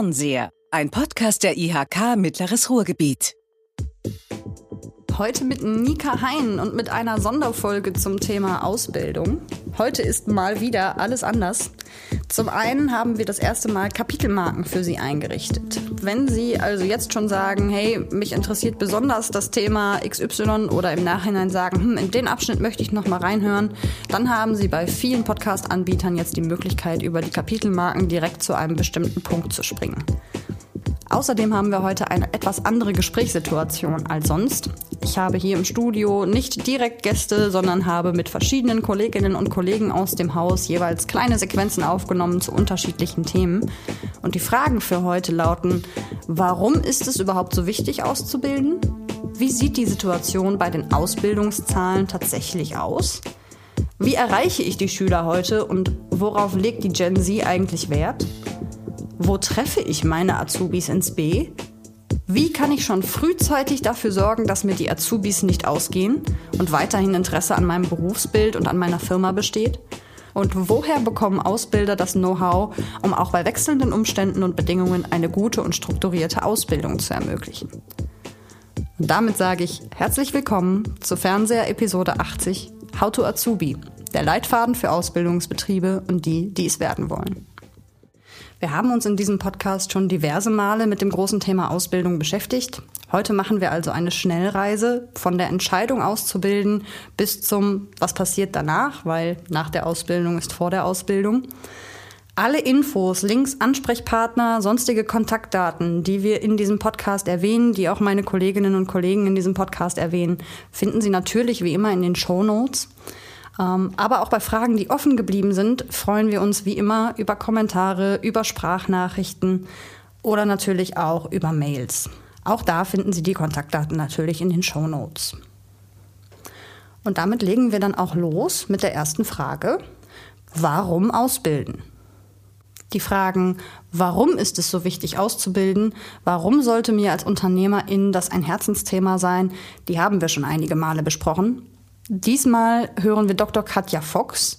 Fernseher, ein Podcast der IHK Mittleres Ruhrgebiet. Heute mit Nika Hein und mit einer Sonderfolge zum Thema Ausbildung. Heute ist mal wieder alles anders. Zum einen haben wir das erste Mal Kapitelmarken für Sie eingerichtet. Wenn Sie also jetzt schon sagen, hey, mich interessiert besonders das Thema XY oder im Nachhinein sagen, hm, in den Abschnitt möchte ich noch mal reinhören, dann haben Sie bei vielen Podcast-Anbietern jetzt die Möglichkeit, über die Kapitelmarken direkt zu einem bestimmten Punkt zu springen. Außerdem haben wir heute eine etwas andere Gesprächssituation als sonst. Ich habe hier im Studio nicht direkt Gäste, sondern habe mit verschiedenen Kolleginnen und Kollegen aus dem Haus jeweils kleine Sequenzen aufgenommen zu unterschiedlichen Themen. Und die Fragen für heute lauten, warum ist es überhaupt so wichtig auszubilden? Wie sieht die Situation bei den Ausbildungszahlen tatsächlich aus? Wie erreiche ich die Schüler heute und worauf legt die Gen Z eigentlich Wert? Wo treffe ich meine Azubis ins B? Wie kann ich schon frühzeitig dafür sorgen, dass mir die Azubis nicht ausgehen und weiterhin Interesse an meinem Berufsbild und an meiner Firma besteht? Und woher bekommen Ausbilder das Know-how, um auch bei wechselnden Umständen und Bedingungen eine gute und strukturierte Ausbildung zu ermöglichen? Und damit sage ich herzlich willkommen zu Fernseher Episode 80 How to Azubi, der Leitfaden für Ausbildungsbetriebe und die, die es werden wollen. Wir haben uns in diesem Podcast schon diverse Male mit dem großen Thema Ausbildung beschäftigt. Heute machen wir also eine Schnellreise von der Entscheidung auszubilden bis zum, was passiert danach, weil nach der Ausbildung ist vor der Ausbildung. Alle Infos, Links, Ansprechpartner, sonstige Kontaktdaten, die wir in diesem Podcast erwähnen, die auch meine Kolleginnen und Kollegen in diesem Podcast erwähnen, finden Sie natürlich wie immer in den Show Notes. Ähm, aber auch bei Fragen, die offen geblieben sind, freuen wir uns wie immer über Kommentare, über Sprachnachrichten oder natürlich auch über Mails. Auch da finden Sie die Kontaktdaten natürlich in den Show Notes. Und damit legen wir dann auch los mit der ersten Frage. Warum ausbilden? Die Fragen, warum ist es so wichtig auszubilden? Warum sollte mir als Unternehmerin das ein Herzensthema sein? Die haben wir schon einige Male besprochen. Diesmal hören wir Dr. Katja Fox.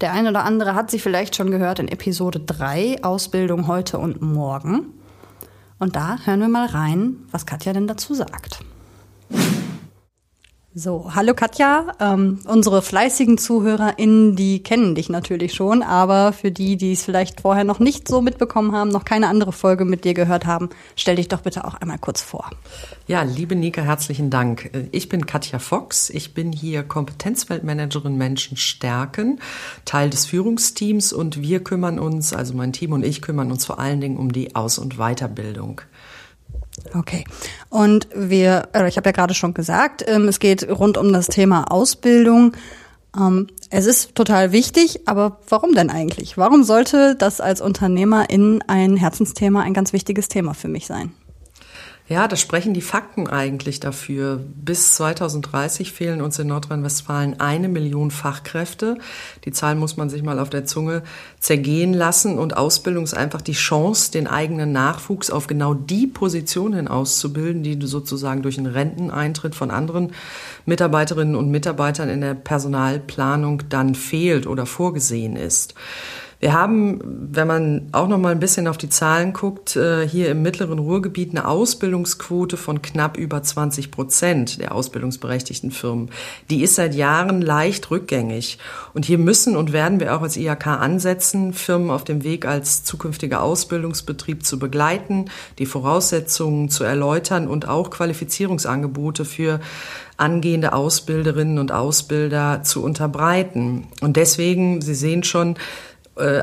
Der eine oder andere hat sie vielleicht schon gehört in Episode 3, Ausbildung heute und morgen. Und da hören wir mal rein, was Katja denn dazu sagt. So, hallo Katja. Ähm, unsere fleißigen ZuhörerInnen, die kennen dich natürlich schon, aber für die, die es vielleicht vorher noch nicht so mitbekommen haben, noch keine andere Folge mit dir gehört haben, stell dich doch bitte auch einmal kurz vor. Ja, liebe Nika, herzlichen Dank. Ich bin Katja Fox. Ich bin hier Kompetenzweltmanagerin Menschen stärken, Teil des Führungsteams und wir kümmern uns, also mein Team und ich kümmern uns vor allen Dingen um die Aus- und Weiterbildung. Okay. Und wir, ich habe ja gerade schon gesagt, ähm, es geht rund um das Thema Ausbildung. Ähm, es ist total wichtig, aber warum denn eigentlich? Warum sollte das als Unternehmerin ein Herzensthema, ein ganz wichtiges Thema für mich sein? Ja, das sprechen die Fakten eigentlich dafür. Bis 2030 fehlen uns in Nordrhein-Westfalen eine Million Fachkräfte. Die Zahl muss man sich mal auf der Zunge zergehen lassen. Und Ausbildung ist einfach die Chance, den eigenen Nachwuchs auf genau die Positionen auszubilden, die sozusagen durch einen Renteneintritt von anderen Mitarbeiterinnen und Mitarbeitern in der Personalplanung dann fehlt oder vorgesehen ist. Wir haben, wenn man auch noch mal ein bisschen auf die Zahlen guckt, äh, hier im mittleren Ruhrgebiet eine Ausbildungsquote von knapp über 20 Prozent der ausbildungsberechtigten Firmen. Die ist seit Jahren leicht rückgängig. Und hier müssen und werden wir auch als IHK ansetzen, Firmen auf dem Weg als zukünftiger Ausbildungsbetrieb zu begleiten, die Voraussetzungen zu erläutern und auch Qualifizierungsangebote für angehende Ausbilderinnen und Ausbilder zu unterbreiten. Und deswegen, Sie sehen schon,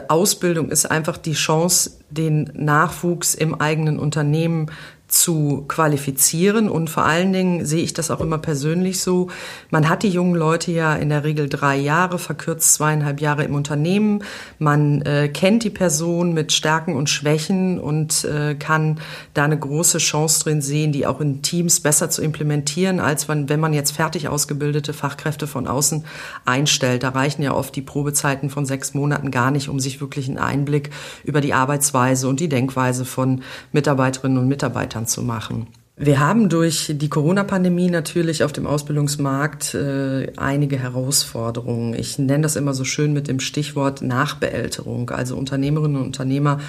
Ausbildung ist einfach die Chance, den Nachwuchs im eigenen Unternehmen zu qualifizieren. Und vor allen Dingen sehe ich das auch immer persönlich so. Man hat die jungen Leute ja in der Regel drei Jahre, verkürzt zweieinhalb Jahre im Unternehmen. Man äh, kennt die Person mit Stärken und Schwächen und äh, kann da eine große Chance drin sehen, die auch in Teams besser zu implementieren, als wenn, wenn man jetzt fertig ausgebildete Fachkräfte von außen einstellt. Da reichen ja oft die Probezeiten von sechs Monaten gar nicht, um sich wirklich einen Einblick über die Arbeitsweise und die Denkweise von Mitarbeiterinnen und Mitarbeitern zu machen. Wir haben durch die Corona-Pandemie natürlich auf dem Ausbildungsmarkt äh, einige Herausforderungen. Ich nenne das immer so schön mit dem Stichwort Nachbeälterung. Also Unternehmerinnen und Unternehmer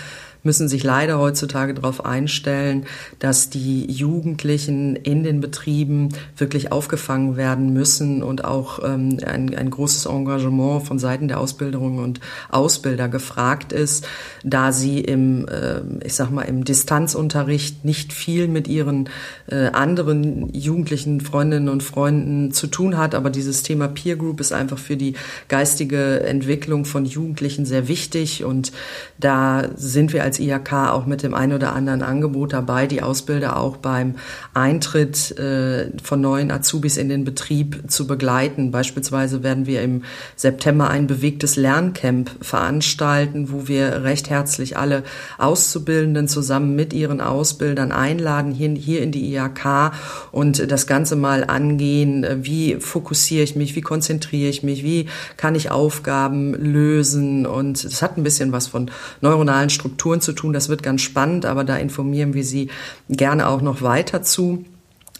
müssen sich leider heutzutage darauf einstellen, dass die Jugendlichen in den Betrieben wirklich aufgefangen werden müssen und auch ähm, ein, ein großes Engagement von Seiten der Ausbildung und Ausbilder gefragt ist, da sie im, äh, ich sag mal, im Distanzunterricht nicht viel mit ihren äh, anderen jugendlichen Freundinnen und Freunden zu tun hat. Aber dieses Thema Peer Group ist einfach für die geistige Entwicklung von Jugendlichen sehr wichtig. Und da sind wir als IHK auch mit dem einen oder anderen Angebot dabei, die Ausbilder auch beim Eintritt äh, von neuen Azubis in den Betrieb zu begleiten. Beispielsweise werden wir im September ein bewegtes Lerncamp veranstalten, wo wir recht herzlich alle Auszubildenden zusammen mit ihren Ausbildern einladen, hier, hier in die IHK und das Ganze mal angehen. Wie fokussiere ich mich? Wie konzentriere ich mich? Wie kann ich Aufgaben lösen? Und es hat ein bisschen was von neuronalen Strukturen zu tun. Das wird ganz spannend, aber da informieren wir Sie gerne auch noch weiter zu.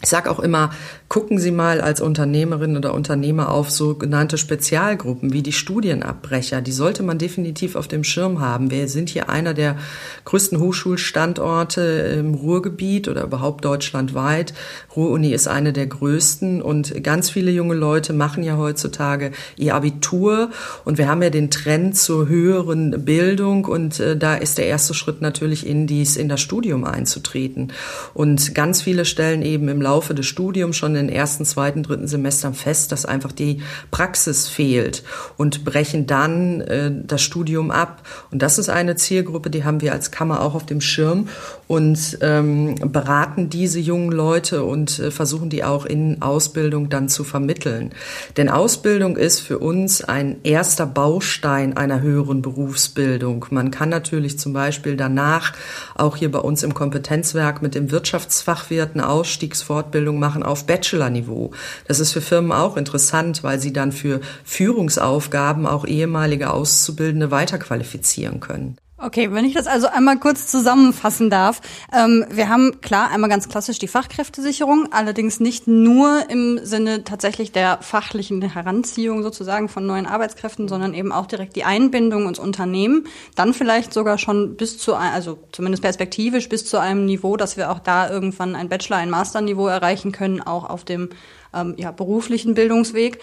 Ich sage auch immer, gucken Sie mal als Unternehmerin oder Unternehmer auf sogenannte Spezialgruppen wie die Studienabbrecher. Die sollte man definitiv auf dem Schirm haben. Wir sind hier einer der größten Hochschulstandorte im Ruhrgebiet oder überhaupt deutschlandweit. Ruhr-Uni ist eine der größten und ganz viele junge Leute machen ja heutzutage ihr Abitur und wir haben ja den Trend zur höheren Bildung und äh, da ist der erste Schritt natürlich in dies, in das Studium einzutreten. Und ganz viele stellen eben im Laufe des Studiums schon den ersten, zweiten, dritten Semestern fest, dass einfach die Praxis fehlt und brechen dann äh, das Studium ab. Und das ist eine Zielgruppe, die haben wir als Kammer auch auf dem Schirm und ähm, beraten diese jungen Leute und äh, versuchen die auch in Ausbildung dann zu vermitteln. Denn Ausbildung ist für uns ein erster Baustein einer höheren Berufsbildung. Man kann natürlich zum Beispiel danach auch hier bei uns im Kompetenzwerk mit dem Wirtschaftsfachwirt eine Ausstiegsfortbildung machen auf Bachelor-Niveau. Das ist für Firmen auch interessant, weil sie dann für Führungsaufgaben auch ehemalige Auszubildende weiterqualifizieren können. Okay, wenn ich das also einmal kurz zusammenfassen darf. Ähm, wir haben klar einmal ganz klassisch die Fachkräftesicherung, allerdings nicht nur im Sinne tatsächlich der fachlichen Heranziehung sozusagen von neuen Arbeitskräften, sondern eben auch direkt die Einbindung ins Unternehmen. Dann vielleicht sogar schon bis zu, also zumindest perspektivisch bis zu einem Niveau, dass wir auch da irgendwann ein Bachelor-, ein Master-Niveau erreichen können, auch auf dem ähm, ja, beruflichen Bildungsweg.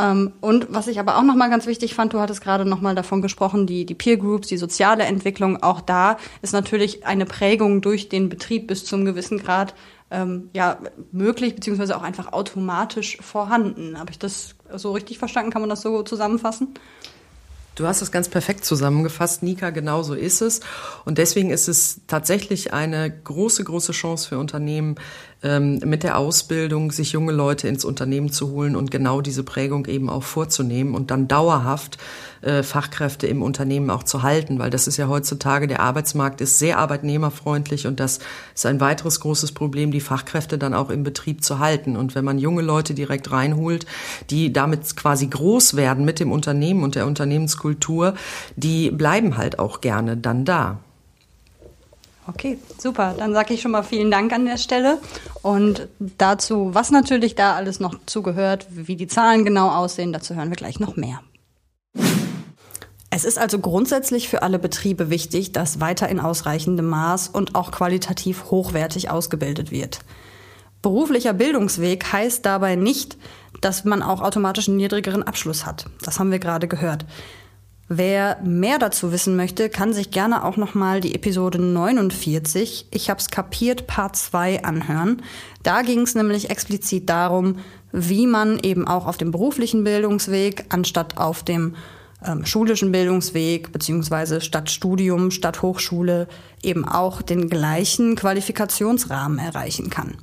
Ähm, und was ich aber auch nochmal ganz wichtig fand, du hattest gerade nochmal davon gesprochen, die, die Peer Groups, die soziale Entwicklung, auch da ist natürlich eine Prägung durch den Betrieb bis zum gewissen Grad ähm, ja, möglich, beziehungsweise auch einfach automatisch vorhanden. Habe ich das so richtig verstanden? Kann man das so zusammenfassen? Du hast es ganz perfekt zusammengefasst, Nika, genau so ist es. Und deswegen ist es tatsächlich eine große, große Chance für Unternehmen, ähm, mit der Ausbildung sich junge Leute ins Unternehmen zu holen und genau diese Prägung eben auch vorzunehmen und dann dauerhaft äh, Fachkräfte im Unternehmen auch zu halten, weil das ist ja heutzutage, der Arbeitsmarkt ist sehr arbeitnehmerfreundlich und das ist ein weiteres großes Problem, die Fachkräfte dann auch im Betrieb zu halten. Und wenn man junge Leute direkt reinholt, die damit quasi groß werden mit dem Unternehmen und der Unternehmenskultur, die bleiben halt auch gerne dann da. Okay, super. Dann sage ich schon mal vielen Dank an der Stelle. Und dazu, was natürlich da alles noch zugehört, wie die Zahlen genau aussehen, dazu hören wir gleich noch mehr. Es ist also grundsätzlich für alle Betriebe wichtig, dass weiter in ausreichendem Maß und auch qualitativ hochwertig ausgebildet wird. Beruflicher Bildungsweg heißt dabei nicht, dass man auch automatisch einen niedrigeren Abschluss hat. Das haben wir gerade gehört. Wer mehr dazu wissen möchte, kann sich gerne auch noch mal die Episode 49, ich hab's kapiert, Part 2 anhören. Da ging es nämlich explizit darum, wie man eben auch auf dem beruflichen Bildungsweg anstatt auf dem ähm, schulischen Bildungsweg beziehungsweise statt Studium, statt Hochschule eben auch den gleichen Qualifikationsrahmen erreichen kann.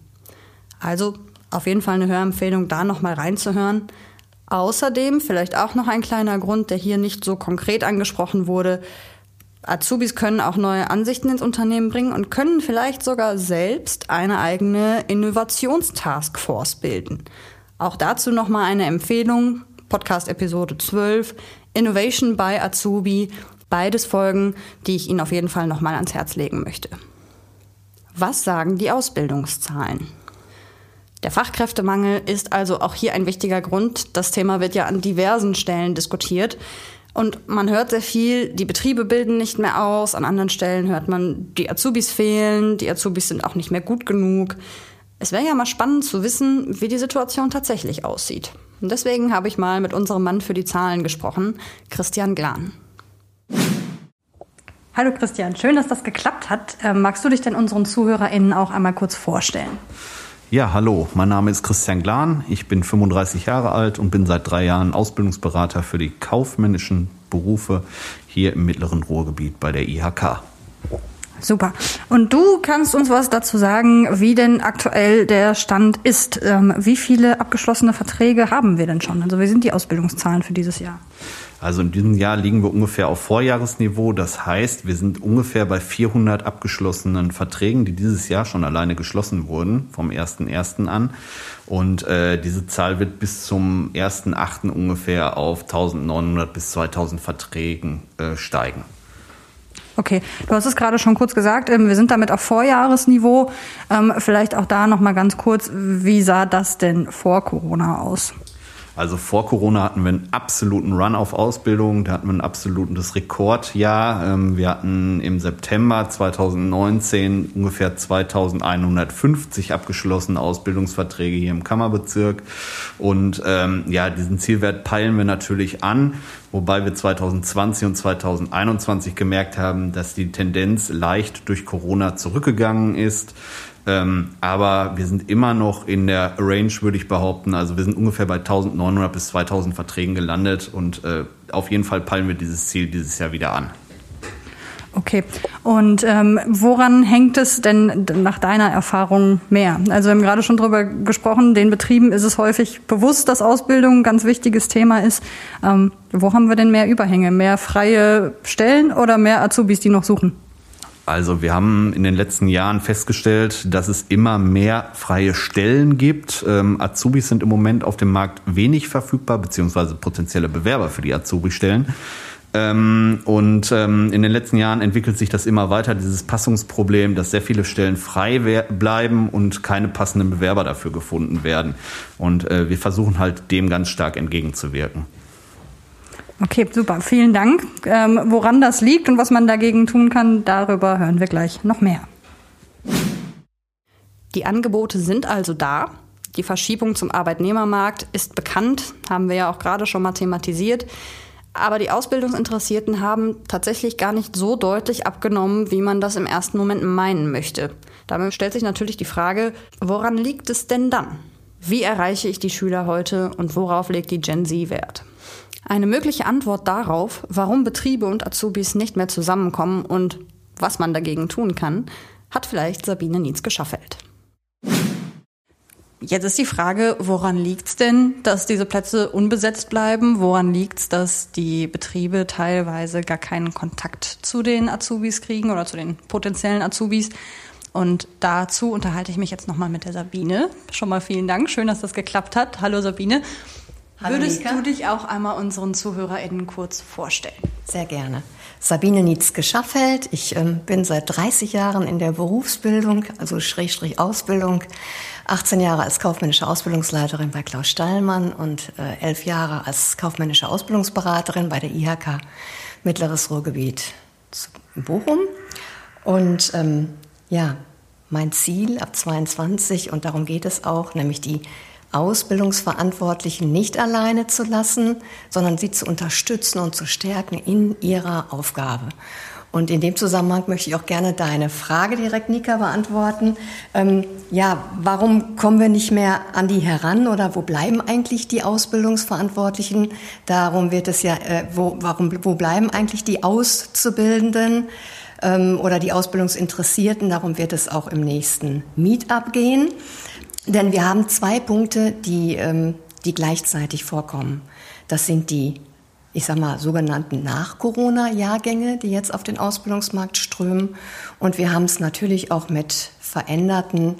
Also auf jeden Fall eine Hörempfehlung, da noch mal reinzuhören. Außerdem vielleicht auch noch ein kleiner Grund, der hier nicht so konkret angesprochen wurde. Azubis können auch neue Ansichten ins Unternehmen bringen und können vielleicht sogar selbst eine eigene Innovationstaskforce bilden. Auch dazu nochmal eine Empfehlung. Podcast Episode 12, Innovation by Azubi. Beides Folgen, die ich Ihnen auf jeden Fall nochmal ans Herz legen möchte. Was sagen die Ausbildungszahlen? Der Fachkräftemangel ist also auch hier ein wichtiger Grund. Das Thema wird ja an diversen Stellen diskutiert. Und man hört sehr viel, die Betriebe bilden nicht mehr aus. An anderen Stellen hört man, die Azubis fehlen, die Azubis sind auch nicht mehr gut genug. Es wäre ja mal spannend zu wissen, wie die Situation tatsächlich aussieht. Und deswegen habe ich mal mit unserem Mann für die Zahlen gesprochen, Christian Glan. Hallo Christian, schön, dass das geklappt hat. Ähm, magst du dich denn unseren ZuhörerInnen auch einmal kurz vorstellen? Ja, hallo, mein Name ist Christian Glan, ich bin 35 Jahre alt und bin seit drei Jahren Ausbildungsberater für die kaufmännischen Berufe hier im mittleren Ruhrgebiet bei der IHK. Super. Und du kannst uns was dazu sagen, wie denn aktuell der Stand ist. Ähm, wie viele abgeschlossene Verträge haben wir denn schon? Also wie sind die Ausbildungszahlen für dieses Jahr? Also in diesem Jahr liegen wir ungefähr auf Vorjahresniveau. Das heißt, wir sind ungefähr bei 400 abgeschlossenen Verträgen, die dieses Jahr schon alleine geschlossen wurden, vom 1.1. an. Und äh, diese Zahl wird bis zum 1.8. ungefähr auf 1900 bis 2000 Verträgen äh, steigen. Okay, du hast es gerade schon kurz gesagt, ähm, wir sind damit auf Vorjahresniveau. Ähm, vielleicht auch da noch mal ganz kurz, wie sah das denn vor Corona aus? Also vor Corona hatten wir einen absoluten Run auf Ausbildung, da hatten wir ein absolutes Rekordjahr. Ähm, wir hatten im September 2019 ungefähr 2150 abgeschlossene Ausbildungsverträge hier im Kammerbezirk. Und ähm, ja, diesen Zielwert peilen wir natürlich an, wobei wir 2020 und 2021 gemerkt haben, dass die Tendenz leicht durch Corona zurückgegangen ist. Ähm, aber wir sind immer noch in der Range, würde ich behaupten. Also wir sind ungefähr bei 1900 bis 2000 Verträgen gelandet und äh, auf jeden Fall peilen wir dieses Ziel dieses Jahr wieder an. Okay. Und ähm, woran hängt es denn nach deiner Erfahrung mehr? Also wir haben gerade schon drüber gesprochen, den Betrieben ist es häufig bewusst, dass Ausbildung ein ganz wichtiges Thema ist. Ähm, wo haben wir denn mehr Überhänge? Mehr freie Stellen oder mehr Azubis, die noch suchen? Also wir haben in den letzten Jahren festgestellt, dass es immer mehr freie Stellen gibt. Ähm, Azubis sind im Moment auf dem Markt wenig verfügbar, beziehungsweise potenzielle Bewerber für die Azubi-Stellen. Ähm, und ähm, in den letzten Jahren entwickelt sich das immer weiter, dieses Passungsproblem, dass sehr viele Stellen frei bleiben und keine passenden Bewerber dafür gefunden werden. Und äh, wir versuchen halt dem ganz stark entgegenzuwirken. Okay, super. Vielen Dank. Ähm, woran das liegt und was man dagegen tun kann, darüber hören wir gleich noch mehr. Die Angebote sind also da. Die Verschiebung zum Arbeitnehmermarkt ist bekannt, haben wir ja auch gerade schon mal thematisiert. Aber die Ausbildungsinteressierten haben tatsächlich gar nicht so deutlich abgenommen, wie man das im ersten Moment meinen möchte. Damit stellt sich natürlich die Frage, woran liegt es denn dann? Wie erreiche ich die Schüler heute und worauf legt die Gen Z Wert? Eine mögliche Antwort darauf, warum Betriebe und Azubis nicht mehr zusammenkommen und was man dagegen tun kann, hat vielleicht Sabine Nietz-Geschaffelt. Jetzt ist die Frage, woran liegt es denn, dass diese Plätze unbesetzt bleiben? Woran liegt es, dass die Betriebe teilweise gar keinen Kontakt zu den Azubis kriegen oder zu den potenziellen Azubis? Und dazu unterhalte ich mich jetzt nochmal mit der Sabine. Schon mal vielen Dank. Schön, dass das geklappt hat. Hallo Sabine. Hallo Würdest Nika. du dich auch einmal unseren ZuhörerInnen kurz vorstellen? Sehr gerne. Sabine Nietzsche-Schaffeld. Ich ähm, bin seit 30 Jahren in der Berufsbildung, also Schrägstrich Ausbildung. 18 Jahre als kaufmännische Ausbildungsleiterin bei Klaus Stallmann und äh, 11 Jahre als kaufmännische Ausbildungsberaterin bei der IHK Mittleres Ruhrgebiet Bochum. Und ähm, ja, mein Ziel ab 22, und darum geht es auch, nämlich die Ausbildungsverantwortlichen nicht alleine zu lassen, sondern sie zu unterstützen und zu stärken in ihrer Aufgabe. Und in dem Zusammenhang möchte ich auch gerne deine Frage direkt, Nika, beantworten. Ähm, ja, warum kommen wir nicht mehr an die heran oder wo bleiben eigentlich die Ausbildungsverantwortlichen? Darum wird es ja, äh, wo, warum, wo bleiben eigentlich die Auszubildenden ähm, oder die Ausbildungsinteressierten? Darum wird es auch im nächsten Meetup gehen. Denn wir haben zwei Punkte, die, ähm, die gleichzeitig vorkommen. Das sind die, ich sag mal, sogenannten Nach-Corona-Jahrgänge, die jetzt auf den Ausbildungsmarkt strömen. Und wir haben es natürlich auch mit veränderten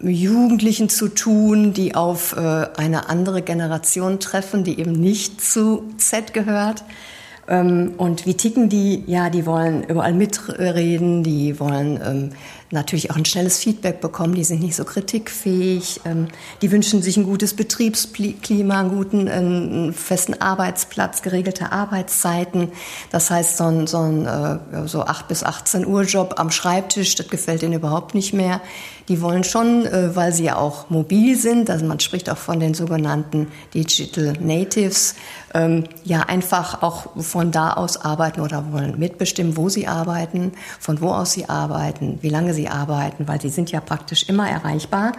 Jugendlichen zu tun, die auf äh, eine andere Generation treffen, die eben nicht zu Z gehört. Ähm, und wie ticken die? Ja, die wollen überall mitreden, die wollen ähm, natürlich auch ein schnelles Feedback bekommen. Die sind nicht so kritikfähig. Ähm, die wünschen sich ein gutes Betriebsklima, einen guten, einen festen Arbeitsplatz, geregelte Arbeitszeiten. Das heißt, so ein, so ein äh, so 8 bis 18 Uhr Job am Schreibtisch, das gefällt ihnen überhaupt nicht mehr. Die wollen schon, äh, weil sie ja auch mobil sind, also man spricht auch von den sogenannten Digital Natives, ähm, ja einfach auch von da aus arbeiten oder wollen mitbestimmen, wo sie arbeiten, von wo aus sie arbeiten, wie lange sie arbeiten, weil sie sind ja praktisch immer erreichbar.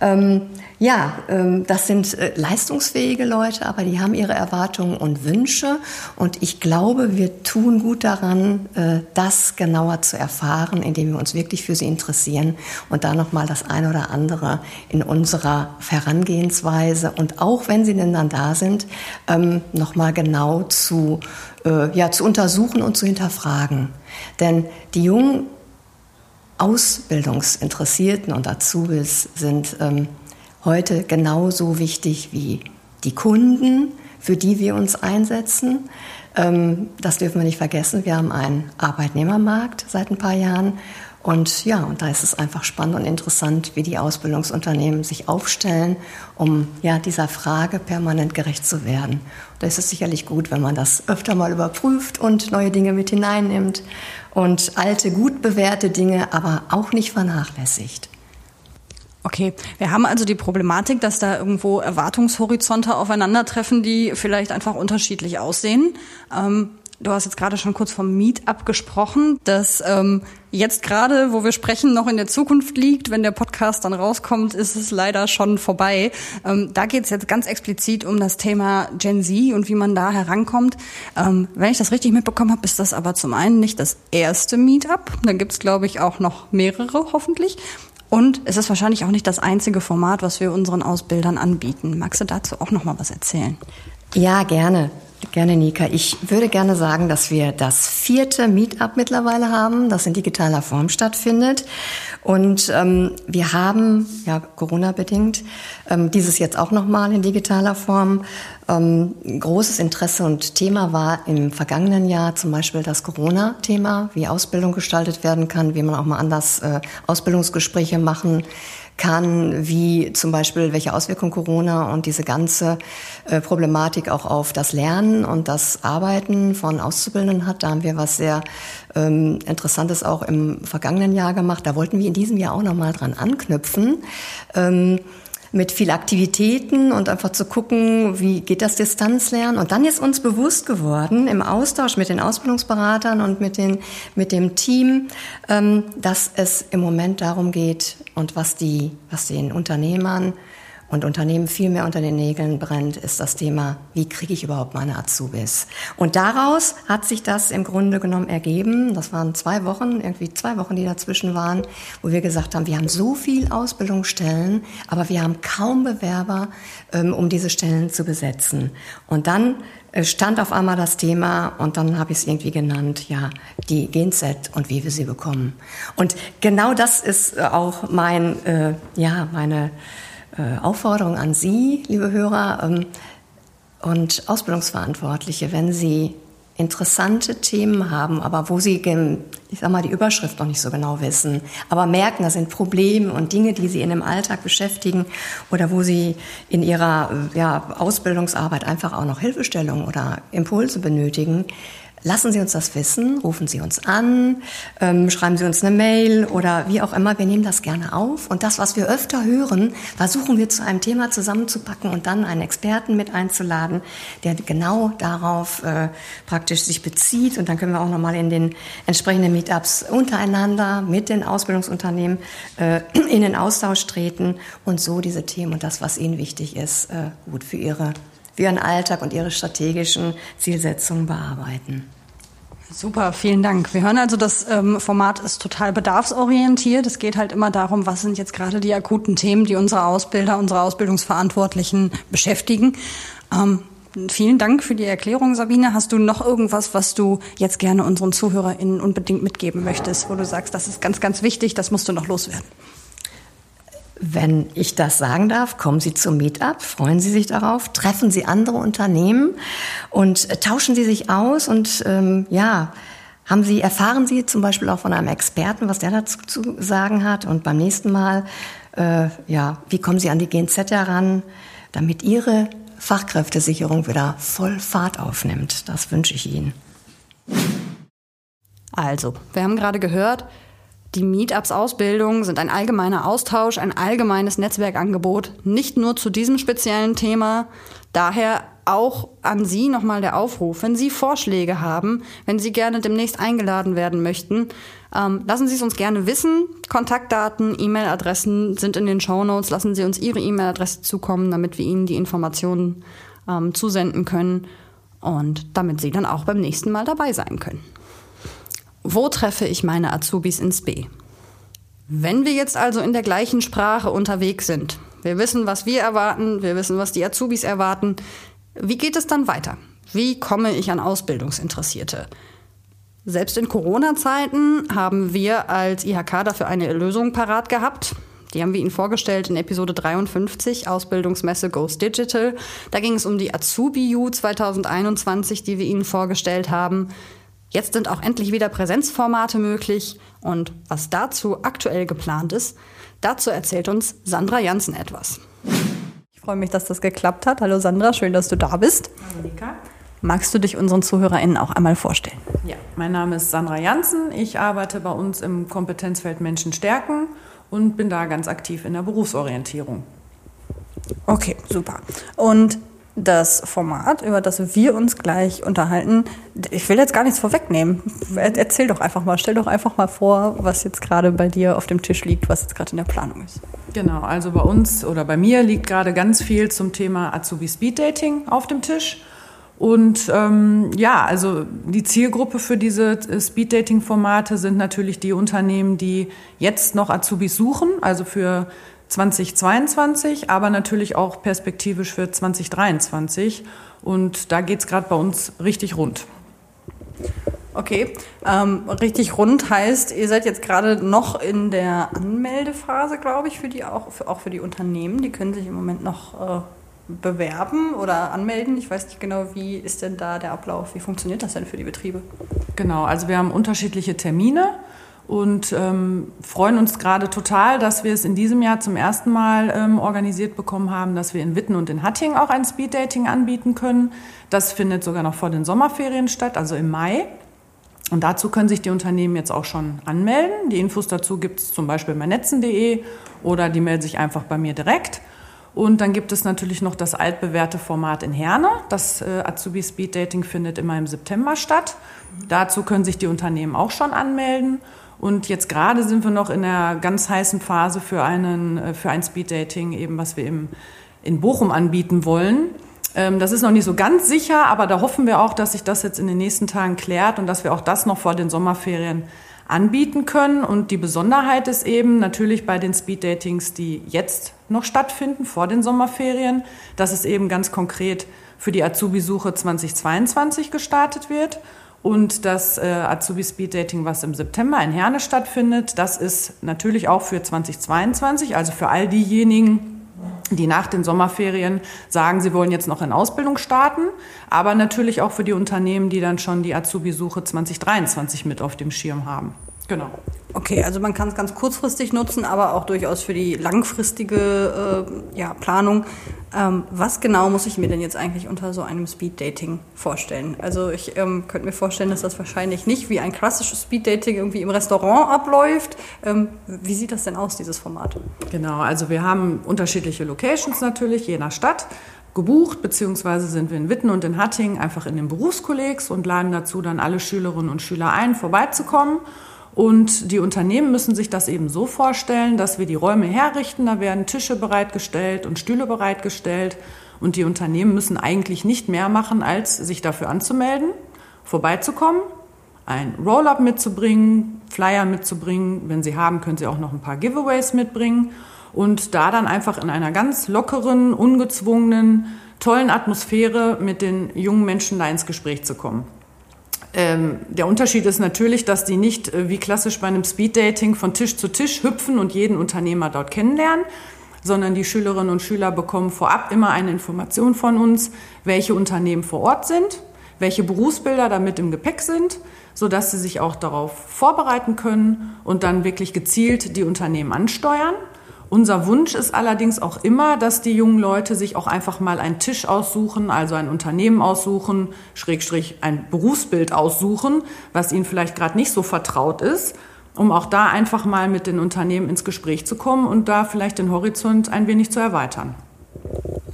Ähm, ja, ähm, das sind äh, leistungsfähige Leute, aber die haben ihre Erwartungen und Wünsche und ich glaube, wir tun gut daran, äh, das genauer zu erfahren, indem wir uns wirklich für sie interessieren und da noch mal das eine oder andere in unserer Herangehensweise und auch wenn sie denn dann da sind, ähm, noch mal genau zu äh, ja zu untersuchen und zu hinterfragen, denn die jungen Ausbildungsinteressierten und Azubis sind ähm, heute genauso wichtig wie die Kunden, für die wir uns einsetzen. Ähm, das dürfen wir nicht vergessen. Wir haben einen Arbeitnehmermarkt seit ein paar Jahren und ja, und da ist es einfach spannend und interessant, wie die Ausbildungsunternehmen sich aufstellen, um ja dieser Frage permanent gerecht zu werden. Da ist es sicherlich gut, wenn man das öfter mal überprüft und neue Dinge mit hineinnimmt und alte, gut bewährte Dinge aber auch nicht vernachlässigt. Okay, wir haben also die Problematik, dass da irgendwo Erwartungshorizonte aufeinandertreffen, die vielleicht einfach unterschiedlich aussehen. Ähm, Du hast jetzt gerade schon kurz vom Meetup gesprochen, das ähm, jetzt gerade, wo wir sprechen, noch in der Zukunft liegt. Wenn der Podcast dann rauskommt, ist es leider schon vorbei. Ähm, da geht es jetzt ganz explizit um das Thema Gen Z und wie man da herankommt. Ähm, wenn ich das richtig mitbekommen habe, ist das aber zum einen nicht das erste Meetup. Da gibt's glaube ich, auch noch mehrere hoffentlich. Und es ist wahrscheinlich auch nicht das einzige Format, was wir unseren Ausbildern anbieten. Magst du dazu auch noch mal was erzählen? Ja, gerne. Gerne, Nika. Ich würde gerne sagen, dass wir das vierte Meetup mittlerweile haben, das in digitaler Form stattfindet. Und ähm, wir haben, ja, Corona-bedingt, ähm, dieses jetzt auch nochmal in digitaler Form. Ähm, großes Interesse und Thema war im vergangenen Jahr zum Beispiel das Corona-Thema, wie Ausbildung gestaltet werden kann, wie man auch mal anders äh, Ausbildungsgespräche machen kann, wie zum Beispiel welche Auswirkungen Corona und diese ganze äh, Problematik auch auf das Lernen und das Arbeiten von Auszubildenden hat. Da haben wir was sehr ähm, Interessantes auch im vergangenen Jahr gemacht. Da wollten wir in diesem Jahr auch nochmal dran anknüpfen. Ähm, mit viel Aktivitäten und einfach zu gucken, wie geht das Distanzlernen. Und dann ist uns bewusst geworden, im Austausch mit den Ausbildungsberatern und mit, den, mit dem Team, ähm, dass es im Moment darum geht und was, die, was den Unternehmern und Unternehmen viel mehr unter den Nägeln brennt, ist das Thema, wie kriege ich überhaupt meine Azubis? Und daraus hat sich das im Grunde genommen ergeben. Das waren zwei Wochen, irgendwie zwei Wochen, die dazwischen waren, wo wir gesagt haben, wir haben so viel Ausbildungsstellen, aber wir haben kaum Bewerber, ähm, um diese Stellen zu besetzen. Und dann äh, stand auf einmal das Thema und dann habe ich es irgendwie genannt, ja, die Genset und wie wir sie bekommen. Und genau das ist äh, auch mein, äh, ja, meine äh, Aufforderung an Sie, liebe Hörer ähm, und Ausbildungsverantwortliche, wenn Sie interessante Themen haben, aber wo Sie, ich sag mal, die Überschrift noch nicht so genau wissen, aber merken, da sind Probleme und Dinge, die Sie in dem Alltag beschäftigen oder wo Sie in Ihrer ja, Ausbildungsarbeit einfach auch noch Hilfestellung oder Impulse benötigen, Lassen Sie uns das wissen, rufen Sie uns an, ähm, schreiben Sie uns eine Mail oder wie auch immer. Wir nehmen das gerne auf. Und das, was wir öfter hören, versuchen wir zu einem Thema zusammenzupacken und dann einen Experten mit einzuladen, der genau darauf äh, praktisch sich bezieht. Und dann können wir auch nochmal in den entsprechenden Meetups untereinander mit den Ausbildungsunternehmen äh, in den Austausch treten und so diese Themen und das, was Ihnen wichtig ist, äh, gut für Ihre für ihren Alltag und ihre strategischen Zielsetzungen bearbeiten. Super, vielen Dank. Wir hören also, das ähm, Format ist total bedarfsorientiert. Es geht halt immer darum, was sind jetzt gerade die akuten Themen, die unsere Ausbilder, unsere Ausbildungsverantwortlichen beschäftigen. Ähm, vielen Dank für die Erklärung, Sabine. Hast du noch irgendwas, was du jetzt gerne unseren ZuhörerInnen unbedingt mitgeben möchtest, wo du sagst, das ist ganz, ganz wichtig, das musst du noch loswerden? Wenn ich das sagen darf, kommen Sie zum Meetup, freuen Sie sich darauf, treffen Sie andere Unternehmen und äh, tauschen Sie sich aus und ähm, ja, Haben Sie, erfahren Sie zum Beispiel auch von einem Experten, was der dazu zu sagen hat? Und beim nächsten Mal, äh, ja, wie kommen Sie an die GNZ heran, damit Ihre Fachkräftesicherung wieder voll Fahrt aufnimmt? Das wünsche ich Ihnen. Also, wir haben gerade gehört, die Meetups-Ausbildungen sind ein allgemeiner Austausch, ein allgemeines Netzwerkangebot, nicht nur zu diesem speziellen Thema. Daher auch an Sie nochmal der Aufruf, wenn Sie Vorschläge haben, wenn Sie gerne demnächst eingeladen werden möchten, ähm, lassen Sie es uns gerne wissen. Kontaktdaten, E-Mail-Adressen sind in den Show Notes. Lassen Sie uns Ihre E-Mail-Adresse zukommen, damit wir Ihnen die Informationen ähm, zusenden können und damit Sie dann auch beim nächsten Mal dabei sein können. Wo treffe ich meine Azubis ins B? Wenn wir jetzt also in der gleichen Sprache unterwegs sind, wir wissen, was wir erwarten, wir wissen, was die Azubis erwarten, wie geht es dann weiter? Wie komme ich an Ausbildungsinteressierte? Selbst in Corona-Zeiten haben wir als IHK dafür eine Lösung parat gehabt. Die haben wir Ihnen vorgestellt in Episode 53, Ausbildungsmesse Goes Digital. Da ging es um die Azubi-U 2021, die wir Ihnen vorgestellt haben. Jetzt sind auch endlich wieder Präsenzformate möglich und was dazu aktuell geplant ist, dazu erzählt uns Sandra Janssen etwas. Ich freue mich, dass das geklappt hat. Hallo Sandra, schön, dass du da bist. Hallo Nika. Magst du dich unseren ZuhörerInnen auch einmal vorstellen? Ja, mein Name ist Sandra Janssen. Ich arbeite bei uns im Kompetenzfeld Menschen stärken und bin da ganz aktiv in der Berufsorientierung. Okay, super. Und das Format, über das wir uns gleich unterhalten, ich will jetzt gar nichts vorwegnehmen. Erzähl doch einfach mal, stell doch einfach mal vor, was jetzt gerade bei dir auf dem Tisch liegt, was jetzt gerade in der Planung ist. Genau, also bei uns oder bei mir liegt gerade ganz viel zum Thema Azubi Speed Dating auf dem Tisch. Und ähm, ja, also die Zielgruppe für diese äh, Speed Dating Formate sind natürlich die Unternehmen, die jetzt noch Azubis suchen, also für 2022, aber natürlich auch perspektivisch für 2023. Und da geht es gerade bei uns richtig rund. Okay, ähm, richtig rund heißt, ihr seid jetzt gerade noch in der Anmeldephase, glaube ich, für die auch für, auch für die Unternehmen. Die können sich im Moment noch äh, bewerben oder anmelden. Ich weiß nicht genau, wie ist denn da der Ablauf? Wie funktioniert das denn für die Betriebe? Genau, also wir haben unterschiedliche Termine und ähm, freuen uns gerade total, dass wir es in diesem Jahr zum ersten Mal ähm, organisiert bekommen haben, dass wir in Witten und in Hatting auch ein Speeddating anbieten können. Das findet sogar noch vor den Sommerferien statt, also im Mai. Und dazu können sich die Unternehmen jetzt auch schon anmelden. Die Infos dazu gibt es zum Beispiel bei netzen.de oder die melden sich einfach bei mir direkt. Und dann gibt es natürlich noch das altbewährte Format in Herne. Das äh, Azubi Speed Dating findet immer im September statt. Dazu können sich die Unternehmen auch schon anmelden. Und jetzt gerade sind wir noch in der ganz heißen Phase für, einen, äh, für ein Speeddating, eben was wir im, in Bochum anbieten wollen. Ähm, das ist noch nicht so ganz sicher, aber da hoffen wir auch, dass sich das jetzt in den nächsten Tagen klärt und dass wir auch das noch vor den Sommerferien anbieten können. Und die Besonderheit ist eben natürlich bei den Speeddatings, die jetzt noch stattfinden, vor den Sommerferien, dass es eben ganz konkret für die Azubi-Suche 2022 gestartet wird. Und das äh, Azubi Speed Dating, was im September in Herne stattfindet, das ist natürlich auch für 2022, also für all diejenigen, die nach den Sommerferien sagen, sie wollen jetzt noch in Ausbildung starten, aber natürlich auch für die Unternehmen, die dann schon die Azubi-Suche 2023 mit auf dem Schirm haben. Genau. Okay, also man kann es ganz kurzfristig nutzen, aber auch durchaus für die langfristige äh, ja, Planung. Ähm, was genau muss ich mir denn jetzt eigentlich unter so einem Speed-Dating vorstellen? Also ich ähm, könnte mir vorstellen, dass das wahrscheinlich nicht wie ein klassisches Speed-Dating irgendwie im Restaurant abläuft. Ähm, wie sieht das denn aus, dieses Format? Genau, also wir haben unterschiedliche Locations natürlich, je nach Stadt gebucht, beziehungsweise sind wir in Witten und in Hattingen einfach in den Berufskollegs und laden dazu dann alle Schülerinnen und Schüler ein, vorbeizukommen. Und die Unternehmen müssen sich das eben so vorstellen, dass wir die Räume herrichten, da werden Tische bereitgestellt und Stühle bereitgestellt. Und die Unternehmen müssen eigentlich nicht mehr machen, als sich dafür anzumelden, vorbeizukommen, ein Roll-up mitzubringen, Flyer mitzubringen. Wenn sie haben, können sie auch noch ein paar Giveaways mitbringen. Und da dann einfach in einer ganz lockeren, ungezwungenen, tollen Atmosphäre mit den jungen Menschen da ins Gespräch zu kommen. Ähm, der Unterschied ist natürlich, dass die nicht äh, wie klassisch bei einem Speeddating von Tisch zu Tisch hüpfen und jeden Unternehmer dort kennenlernen, sondern die Schülerinnen und Schüler bekommen vorab immer eine Information von uns, welche Unternehmen vor Ort sind, welche Berufsbilder damit im Gepäck sind, sodass sie sich auch darauf vorbereiten können und dann wirklich gezielt die Unternehmen ansteuern. Unser Wunsch ist allerdings auch immer, dass die jungen Leute sich auch einfach mal einen Tisch aussuchen, also ein Unternehmen aussuchen, Schrägstrich ein Berufsbild aussuchen, was ihnen vielleicht gerade nicht so vertraut ist, um auch da einfach mal mit den Unternehmen ins Gespräch zu kommen und da vielleicht den Horizont ein wenig zu erweitern.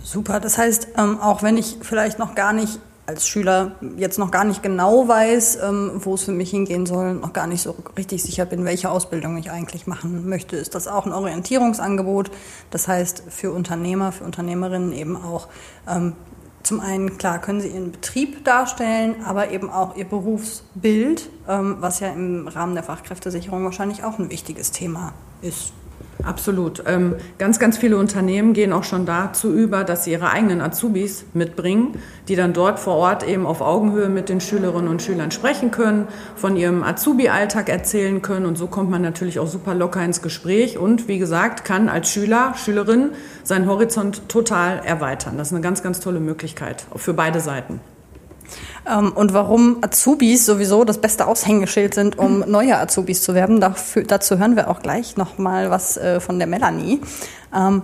Super, das heißt, ähm, auch wenn ich vielleicht noch gar nicht als Schüler jetzt noch gar nicht genau weiß, ähm, wo es für mich hingehen soll, noch gar nicht so richtig sicher bin, welche Ausbildung ich eigentlich machen möchte, ist das auch ein Orientierungsangebot. Das heißt, für Unternehmer, für Unternehmerinnen eben auch ähm, zum einen, klar, können sie ihren Betrieb darstellen, aber eben auch ihr Berufsbild, ähm, was ja im Rahmen der Fachkräftesicherung wahrscheinlich auch ein wichtiges Thema ist. Absolut. Ähm, ganz, ganz viele Unternehmen gehen auch schon dazu über, dass sie ihre eigenen Azubis mitbringen, die dann dort vor Ort eben auf Augenhöhe mit den Schülerinnen und Schülern sprechen können, von ihrem Azubi-Alltag erzählen können. Und so kommt man natürlich auch super locker ins Gespräch und, wie gesagt, kann als Schüler, Schülerin seinen Horizont total erweitern. Das ist eine ganz, ganz tolle Möglichkeit für beide Seiten. Ähm, und warum Azubis sowieso das beste Aushängeschild sind, um neue Azubis zu werben. Dafür, dazu hören wir auch gleich noch mal was äh, von der Melanie. Ähm,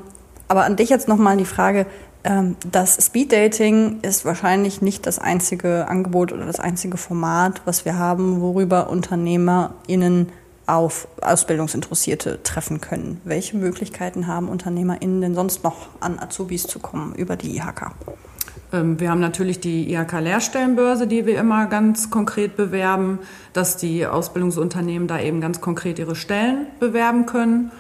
aber an dich jetzt noch mal die Frage, ähm, das Speeddating ist wahrscheinlich nicht das einzige Angebot oder das einzige Format, was wir haben, worüber UnternehmerInnen auf Ausbildungsinteressierte treffen können. Welche Möglichkeiten haben UnternehmerInnen denn sonst noch an Azubis zu kommen über die IHK? Ähm, wir haben natürlich die IHK-Lehrstellenbörse, die wir immer ganz konkret bewerben, dass die Ausbildungsunternehmen da eben ganz konkret ihre Stellen bewerben können.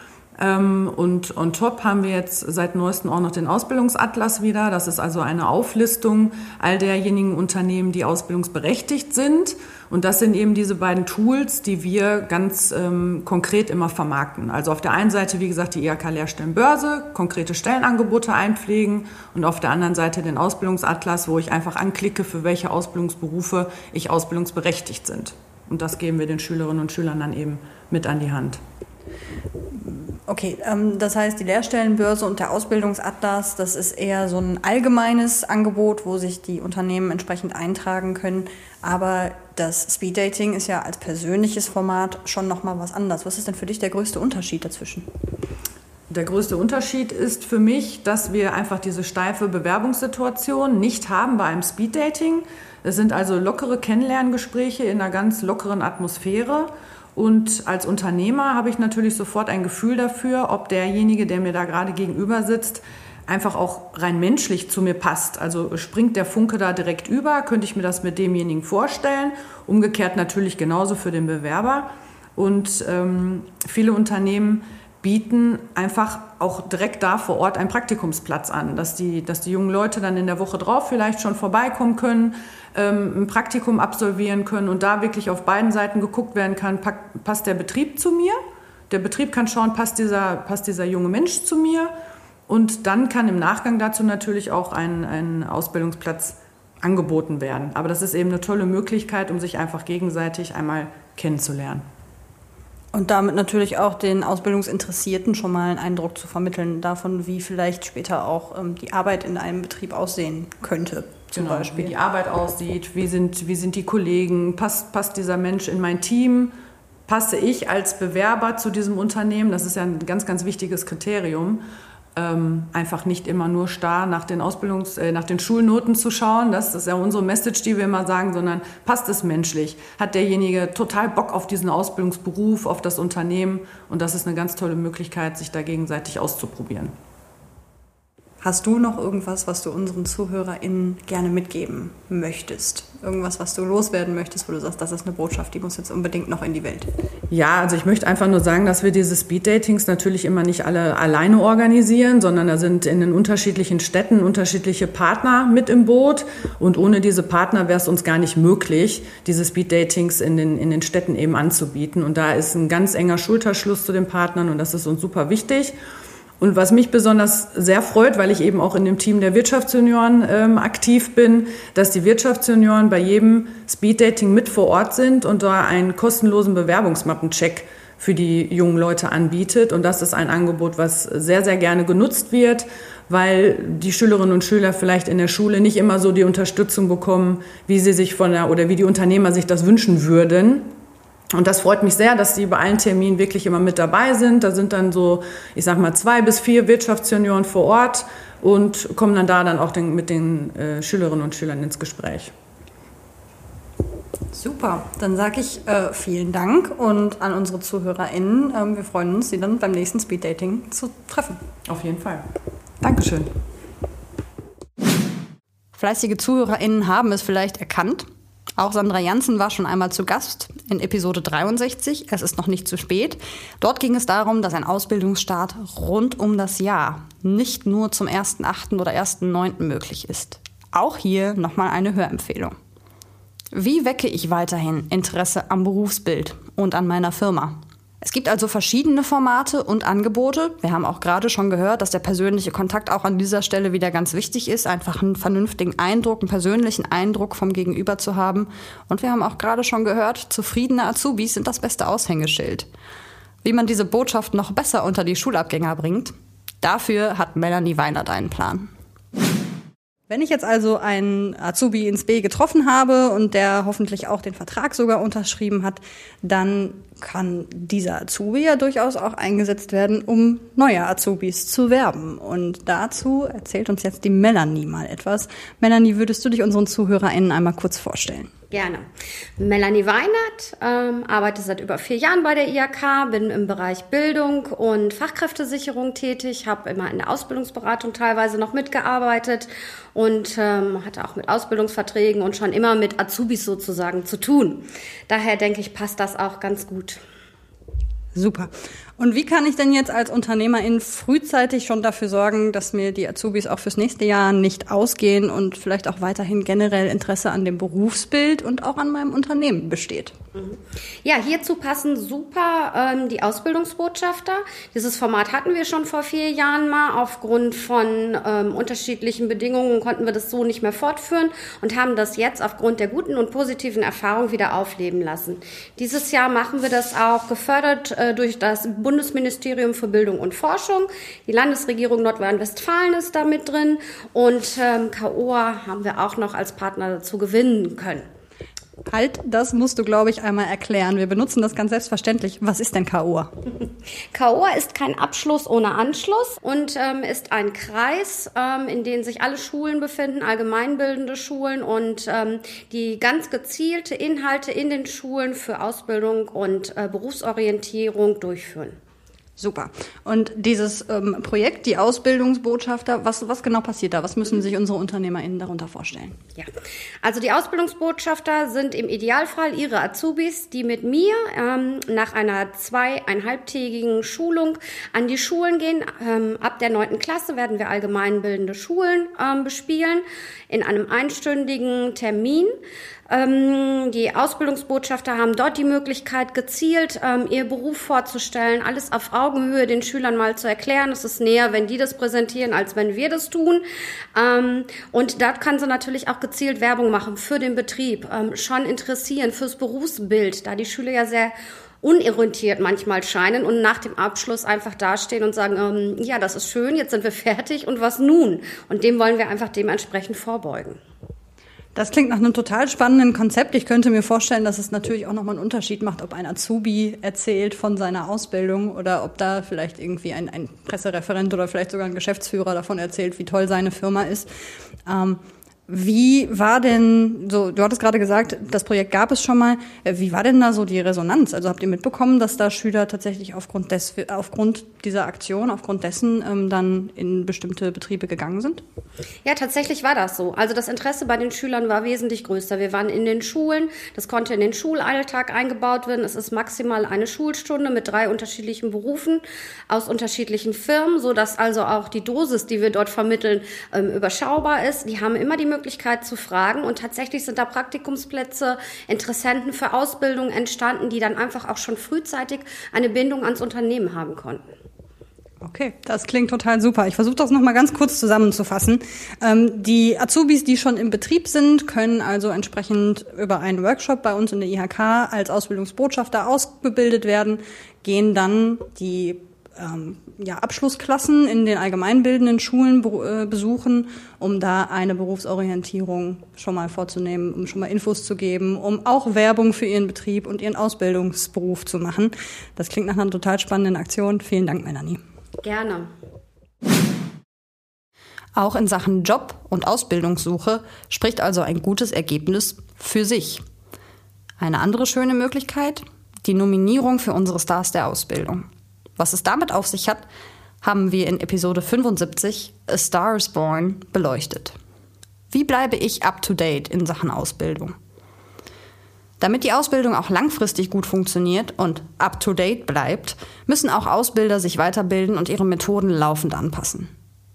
Ähm, und on top haben wir jetzt seit neuestem auch noch den Ausbildungsatlas wieder. Das ist also eine Auflistung all derjenigen Unternehmen, die ausbildungsberechtigt sind. Und das sind eben diese beiden Tools, die wir ganz ähm, konkret immer vermarkten. Also auf der einen Seite, wie gesagt, die IHK-Lehrstellenbörse, konkrete Stellenangebote einpflegen und auf der anderen Seite den Ausbildungsatlas, wo ich einfach anklicke, für welche Ausbildungsberufe ich ausbildungsberechtigt sind. Und das geben wir den Schülerinnen und Schülern dann eben mit an die Hand. Okay, ähm, das heißt, die Lehrstellenbörse und der Ausbildungsatlas, das ist eher so ein allgemeines Angebot, wo sich die Unternehmen entsprechend eintragen können. Aber das Speeddating ist ja als persönliches Format schon nochmal was anderes. Was ist denn für dich der größte Unterschied dazwischen? Der größte Unterschied ist für mich, dass wir einfach diese steife Bewerbungssituation nicht haben bei einem Speeddating. Es sind also lockere Kennenlerngespräche in einer ganz lockeren Atmosphäre. Und als Unternehmer habe ich natürlich sofort ein Gefühl dafür, ob derjenige, der mir da gerade gegenüber sitzt, einfach auch rein menschlich zu mir passt. Also springt der Funke da direkt über, könnte ich mir das mit demjenigen vorstellen. Umgekehrt natürlich genauso für den Bewerber. Und ähm, viele Unternehmen bieten einfach auch direkt da vor Ort einen Praktikumsplatz an, dass die, dass die jungen Leute dann in der Woche drauf vielleicht schon vorbeikommen können, ähm, ein Praktikum absolvieren können und da wirklich auf beiden Seiten geguckt werden kann, passt der Betrieb zu mir? Der Betrieb kann schauen, passt dieser, passt dieser junge Mensch zu mir? Und dann kann im Nachgang dazu natürlich auch ein, ein Ausbildungsplatz angeboten werden. Aber das ist eben eine tolle Möglichkeit, um sich einfach gegenseitig einmal kennenzulernen. Und damit natürlich auch den Ausbildungsinteressierten schon mal einen Eindruck zu vermitteln davon, wie vielleicht später auch ähm, die Arbeit in einem Betrieb aussehen könnte zum genau, Beispiel. Wie die Arbeit aussieht, wie sind, wie sind die Kollegen, passt, passt dieser Mensch in mein Team, passe ich als Bewerber zu diesem Unternehmen, das ist ja ein ganz, ganz wichtiges Kriterium. Ähm, einfach nicht immer nur starr nach den Ausbildungs-, äh, nach den Schulnoten zu schauen. Das ist ja unsere Message, die wir immer sagen, sondern passt es menschlich? Hat derjenige total Bock auf diesen Ausbildungsberuf, auf das Unternehmen? Und das ist eine ganz tolle Möglichkeit, sich da gegenseitig auszuprobieren. Hast du noch irgendwas, was du unseren ZuhörerInnen gerne mitgeben möchtest? Irgendwas, was du loswerden möchtest, wo du sagst, das ist eine Botschaft, die muss jetzt unbedingt noch in die Welt? Ja, also ich möchte einfach nur sagen, dass wir diese Speed-Datings natürlich immer nicht alle alleine organisieren, sondern da sind in den unterschiedlichen Städten unterschiedliche Partner mit im Boot. Und ohne diese Partner wäre es uns gar nicht möglich, diese Speed-Datings in den, in den Städten eben anzubieten. Und da ist ein ganz enger Schulterschluss zu den Partnern und das ist uns super wichtig. Und was mich besonders sehr freut, weil ich eben auch in dem Team der Wirtschaftsjunioren ähm, aktiv bin, dass die Wirtschaftsjunioren bei jedem Speeddating mit vor Ort sind und da einen kostenlosen Bewerbungsmappencheck für die jungen Leute anbietet. Und das ist ein Angebot, was sehr, sehr gerne genutzt wird, weil die Schülerinnen und Schüler vielleicht in der Schule nicht immer so die Unterstützung bekommen, wie sie sich von der oder wie die Unternehmer sich das wünschen würden. Und das freut mich sehr, dass Sie bei allen Terminen wirklich immer mit dabei sind. Da sind dann so, ich sag mal, zwei bis vier Wirtschaftssenioren vor Ort und kommen dann da dann auch den, mit den äh, Schülerinnen und Schülern ins Gespräch. Super, dann sage ich äh, vielen Dank und an unsere ZuhörerInnen. Ähm, wir freuen uns, Sie dann beim nächsten Speeddating zu treffen. Auf jeden Fall. Dankeschön. Fleißige ZuhörerInnen haben es vielleicht erkannt. Auch Sandra Janssen war schon einmal zu Gast in Episode 63. Es ist noch nicht zu spät. Dort ging es darum, dass ein Ausbildungsstart rund um das Jahr nicht nur zum 1.8. oder 1.9. möglich ist. Auch hier nochmal eine Hörempfehlung. Wie wecke ich weiterhin Interesse am Berufsbild und an meiner Firma? Es gibt also verschiedene Formate und Angebote. Wir haben auch gerade schon gehört, dass der persönliche Kontakt auch an dieser Stelle wieder ganz wichtig ist, einfach einen vernünftigen Eindruck, einen persönlichen Eindruck vom Gegenüber zu haben. Und wir haben auch gerade schon gehört, zufriedene Azubis sind das beste Aushängeschild. Wie man diese Botschaft noch besser unter die Schulabgänger bringt, dafür hat Melanie Weinert einen Plan. Wenn ich jetzt also einen Azubi ins B getroffen habe und der hoffentlich auch den Vertrag sogar unterschrieben hat, dann kann dieser Azubi ja durchaus auch eingesetzt werden, um neue Azubis zu werben. Und dazu erzählt uns jetzt die Melanie mal etwas. Melanie, würdest du dich unseren ZuhörerInnen einmal kurz vorstellen? Gerne. Melanie Weinert, ähm, arbeite seit über vier Jahren bei der IHK, bin im Bereich Bildung und Fachkräftesicherung tätig, habe immer in der Ausbildungsberatung teilweise noch mitgearbeitet und ähm, hatte auch mit Ausbildungsverträgen und schon immer mit Azubis sozusagen zu tun. Daher denke ich, passt das auch ganz gut. Super. Und wie kann ich denn jetzt als Unternehmerin frühzeitig schon dafür sorgen, dass mir die Azubis auch fürs nächste Jahr nicht ausgehen und vielleicht auch weiterhin generell Interesse an dem Berufsbild und auch an meinem Unternehmen besteht? Mhm. Ja, hierzu passen super ähm, die Ausbildungsbotschafter. Dieses Format hatten wir schon vor vier Jahren mal. Aufgrund von ähm, unterschiedlichen Bedingungen konnten wir das so nicht mehr fortführen und haben das jetzt aufgrund der guten und positiven Erfahrung wieder aufleben lassen. Dieses Jahr machen wir das auch gefördert äh, durch das Bundesministerium für Bildung und Forschung. Die Landesregierung Nordrhein-Westfalen ist da mit drin und ähm, KOA haben wir auch noch als Partner dazu gewinnen können. Halt, das musst du, glaube ich, einmal erklären. Wir benutzen das ganz selbstverständlich. Was ist denn KOA? KOA ist kein Abschluss ohne Anschluss und ähm, ist ein Kreis, ähm, in dem sich alle Schulen befinden, allgemeinbildende Schulen und ähm, die ganz gezielte Inhalte in den Schulen für Ausbildung und äh, Berufsorientierung durchführen. Super. Und dieses ähm, Projekt, die Ausbildungsbotschafter, was, was genau passiert da? Was müssen sich unsere UnternehmerInnen darunter vorstellen? Ja, also die Ausbildungsbotschafter sind im Idealfall ihre Azubis, die mit mir ähm, nach einer zweieinhalbtägigen Schulung an die Schulen gehen. Ähm, ab der neunten Klasse werden wir allgemeinbildende Schulen ähm, bespielen in einem einstündigen Termin. Ähm, die Ausbildungsbotschafter haben dort die Möglichkeit, gezielt ähm, ihr Beruf vorzustellen, alles auf Augenhöhe den Schülern mal zu erklären. Es ist näher, wenn die das präsentieren, als wenn wir das tun. Ähm, und dort kann sie natürlich auch gezielt Werbung machen für den Betrieb, ähm, schon interessieren fürs Berufsbild, da die Schüler ja sehr unorientiert manchmal scheinen und nach dem Abschluss einfach dastehen und sagen, ähm, ja, das ist schön, jetzt sind wir fertig und was nun? Und dem wollen wir einfach dementsprechend vorbeugen. Das klingt nach einem total spannenden Konzept. Ich könnte mir vorstellen, dass es natürlich auch nochmal einen Unterschied macht, ob ein Azubi erzählt von seiner Ausbildung oder ob da vielleicht irgendwie ein, ein Pressereferent oder vielleicht sogar ein Geschäftsführer davon erzählt, wie toll seine Firma ist. Ähm, wie war denn, so, du hattest gerade gesagt, das Projekt gab es schon mal. Äh, wie war denn da so die Resonanz? Also habt ihr mitbekommen, dass da Schüler tatsächlich aufgrund, des, aufgrund dieser Aktion, aufgrund dessen ähm, dann in bestimmte Betriebe gegangen sind? Ja, tatsächlich war das so. Also das Interesse bei den Schülern war wesentlich größer. Wir waren in den Schulen, das konnte in den Schulalltag eingebaut werden. Es ist maximal eine Schulstunde mit drei unterschiedlichen Berufen aus unterschiedlichen Firmen, so dass also auch die Dosis, die wir dort vermitteln, ähm, überschaubar ist. Die haben immer die Möglichkeit, Möglichkeit zu fragen. Und tatsächlich sind da Praktikumsplätze, Interessenten für Ausbildung entstanden, die dann einfach auch schon frühzeitig eine Bindung ans Unternehmen haben konnten. Okay, das klingt total super. Ich versuche das nochmal ganz kurz zusammenzufassen. Ähm, die Azubis, die schon im Betrieb sind, können also entsprechend über einen Workshop bei uns in der IHK als Ausbildungsbotschafter ausgebildet werden, gehen dann die ähm, ja, Abschlussklassen in den allgemeinbildenden Schulen be äh, besuchen, um da eine Berufsorientierung schon mal vorzunehmen, um schon mal Infos zu geben, um auch Werbung für ihren Betrieb und ihren Ausbildungsberuf zu machen. Das klingt nach einer total spannenden Aktion. Vielen Dank, Melanie. Gerne. Auch in Sachen Job und Ausbildungssuche spricht also ein gutes Ergebnis für sich. Eine andere schöne Möglichkeit, die Nominierung für unsere Stars der Ausbildung. Was es damit auf sich hat, haben wir in Episode 75 A Star is Born beleuchtet. Wie bleibe ich up-to-date in Sachen Ausbildung? Damit die Ausbildung auch langfristig gut funktioniert und up-to-date bleibt, müssen auch Ausbilder sich weiterbilden und ihre Methoden laufend anpassen.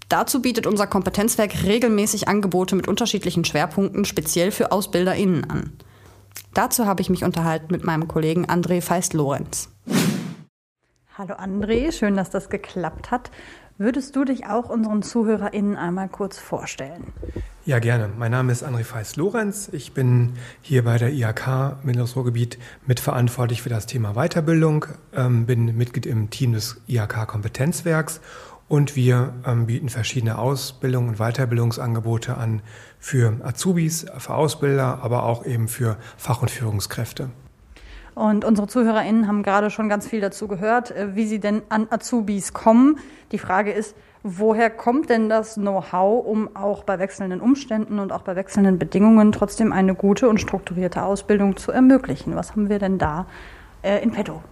Dazu bietet unser Kompetenzwerk regelmäßig Angebote mit unterschiedlichen Schwerpunkten speziell für AusbilderInnen an. Dazu habe ich mich unterhalten mit meinem Kollegen André Feist-Lorenz. Hallo André, schön, dass das geklappt hat. Würdest du dich auch unseren ZuhörerInnen einmal kurz vorstellen? Ja, gerne. Mein Name ist André Feist-Lorenz. Ich bin hier bei der IHK Mittleres Ruhrgebiet mitverantwortlich für das Thema Weiterbildung, ähm, bin Mitglied im Team des IHK Kompetenzwerks und wir ähm, bieten verschiedene Ausbildung- und Weiterbildungsangebote an für Azubis, für Ausbilder, aber auch eben für Fach- und Führungskräfte. Und unsere ZuhörerInnen haben gerade schon ganz viel dazu gehört, äh, wie sie denn an Azubis kommen. Die Frage ist, woher kommt denn das Know-how, um auch bei wechselnden Umständen und auch bei wechselnden Bedingungen trotzdem eine gute und strukturierte Ausbildung zu ermöglichen? Was haben wir denn da äh, in petto?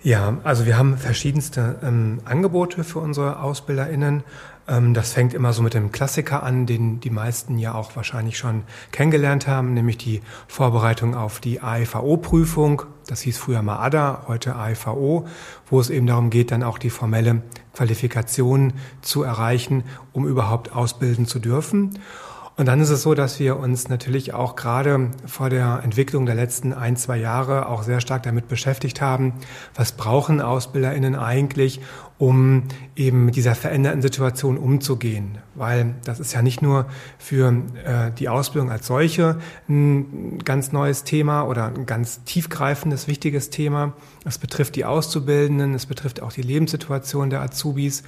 Ja, also wir haben verschiedenste ähm, Angebote für unsere AusbilderInnen. Ähm, das fängt immer so mit dem Klassiker an, den die meisten ja auch wahrscheinlich schon kennengelernt haben, nämlich die Vorbereitung auf die AIVO-Prüfung. Das hieß früher mal ADA, heute AIVO, wo es eben darum geht, dann auch die formelle Qualifikation zu erreichen, um überhaupt ausbilden zu dürfen. Und dann ist es so, dass wir uns natürlich auch gerade vor der Entwicklung der letzten ein, zwei Jahre auch sehr stark damit beschäftigt haben, was brauchen AusbilderInnen eigentlich, um eben mit dieser veränderten Situation umzugehen. Weil das ist ja nicht nur für äh, die Ausbildung als solche ein ganz neues Thema oder ein ganz tiefgreifendes, wichtiges Thema. Es betrifft die Auszubildenden, es betrifft auch die Lebenssituation der Azubis.